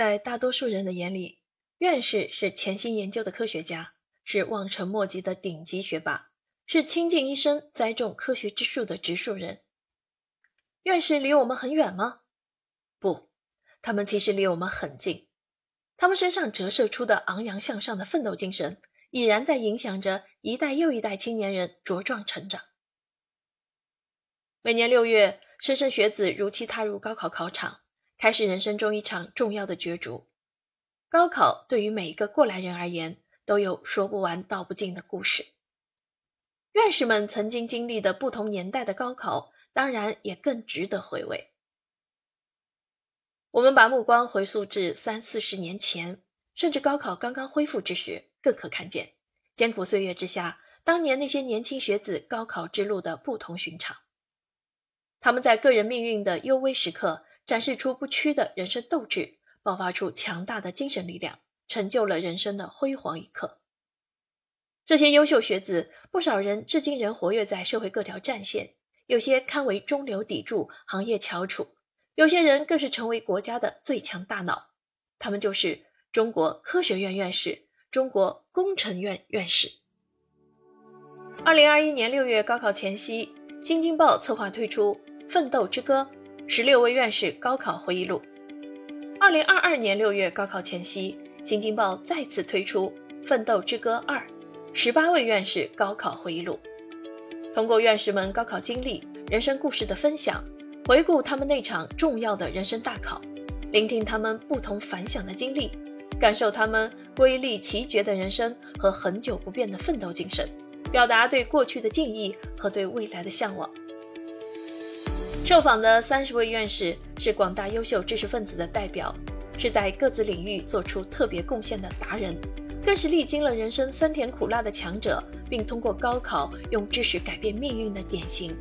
在大多数人的眼里，院士是潜心研究的科学家，是望尘莫及的顶级学霸，是倾尽一生栽种科学之树的植树人。院士离我们很远吗？不，他们其实离我们很近。他们身上折射出的昂扬向上的奋斗精神，已然在影响着一代又一代青年人茁壮成长。每年六月，莘莘学子如期踏入高考考场。开始人生中一场重要的角逐。高考对于每一个过来人而言，都有说不完道不尽的故事。院士们曾经经历的不同年代的高考，当然也更值得回味。我们把目光回溯至三四十年前，甚至高考刚刚恢复之时，更可看见艰苦岁月之下，当年那些年轻学子高考之路的不同寻常。他们在个人命运的幽微时刻。展示出不屈的人生斗志，爆发出强大的精神力量，成就了人生的辉煌一刻。这些优秀学子，不少人至今仍活跃在社会各条战线，有些堪为中流砥柱、行业翘楚，有些人更是成为国家的最强大脑。他们就是中国科学院院士、中国工程院院士。二零二一年六月高考前夕，《新京报》策划推出《奋斗之歌》。十六位院士高考回忆录。二零二二年六月高考前夕，《新京报》再次推出《奋斗之歌二》，十八位院士高考回忆录。通过院士们高考经历、人生故事的分享，回顾他们那场重要的人生大考，聆听他们不同凡响的经历，感受他们瑰丽奇绝的人生和恒久不变的奋斗精神，表达对过去的敬意和对未来的向往。受访的三十位院士是广大优秀知识分子的代表，是在各自领域做出特别贡献的达人，更是历经了人生酸甜苦辣的强者，并通过高考用知识改变命运的典型。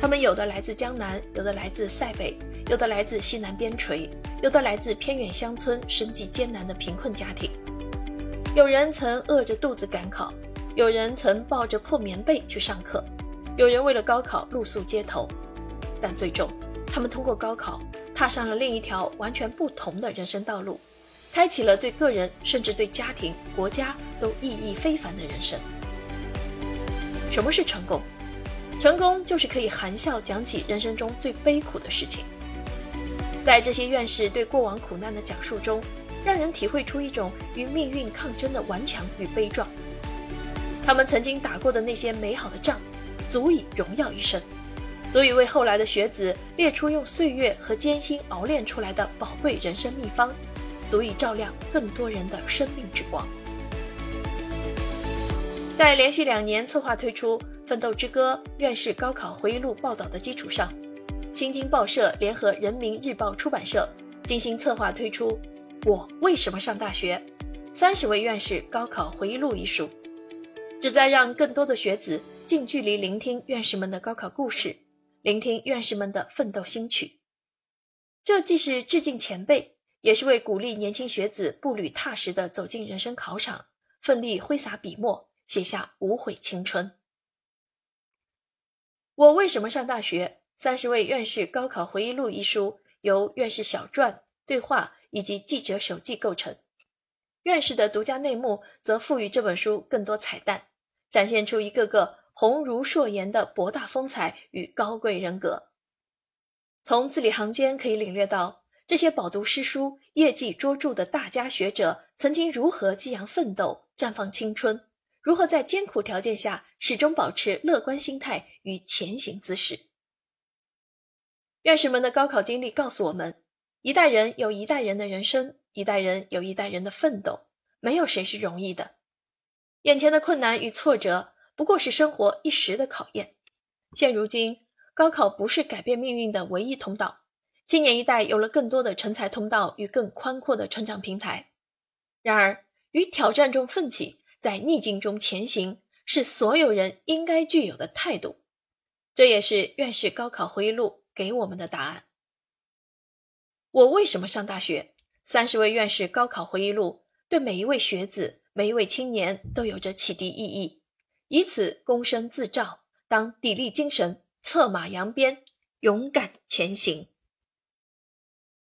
他们有的来自江南，有的来自塞北，有的来自西南边陲，有的来自偏远乡村，生计艰难的贫困家庭。有人曾饿着肚子赶考，有人曾抱着破棉被去上课，有人为了高考露宿街头。但最终，他们通过高考踏上了另一条完全不同的人生道路，开启了对个人甚至对家庭、国家都意义非凡的人生。什么是成功？成功就是可以含笑讲起人生中最悲苦的事情。在这些院士对过往苦难的讲述中，让人体会出一种与命运抗争的顽强与悲壮。他们曾经打过的那些美好的仗，足以荣耀一生。足以为后来的学子列出用岁月和艰辛熬炼出来的宝贵人生秘方，足以照亮更多人的生命之光。在连续两年策划推出《奋斗之歌》院士高考回忆录报道的基础上，新京报社联合人民日报出版社精心策划推出《我为什么上大学》三十位院士高考回忆录一书，旨在让更多的学子近距离聆听院士们的高考故事。聆听院士们的奋斗心曲，这既是致敬前辈，也是为鼓励年轻学子步履踏实地走进人生考场，奋力挥洒笔墨，写下无悔青春。我为什么上大学？三十位院士高考回忆录一书由院士小传、对话以及记者手记构成，院士的独家内幕则赋予这本书更多彩蛋，展现出一个个。红如硕言的博大风采与高贵人格，从字里行间可以领略到这些饱读诗书、业绩卓著的大家学者曾经如何激扬奋斗、绽放青春，如何在艰苦条件下始终保持乐观心态与前行姿势。院士们的高考经历告诉我们：一代人有一代人的人生，一代人有一代人的奋斗，没有谁是容易的。眼前的困难与挫折。不过是生活一时的考验。现如今，高考不是改变命运的唯一通道。青年一代有了更多的成才通道与更宽阔的成长平台。然而，于挑战中奋起，在逆境中前行，是所有人应该具有的态度。这也是院士高考回忆录给我们的答案。我为什么上大学？三十位院士高考回忆录对每一位学子、每一位青年都有着启迪意义。以此躬身自照，当砥砺精神，策马扬鞭，勇敢前行。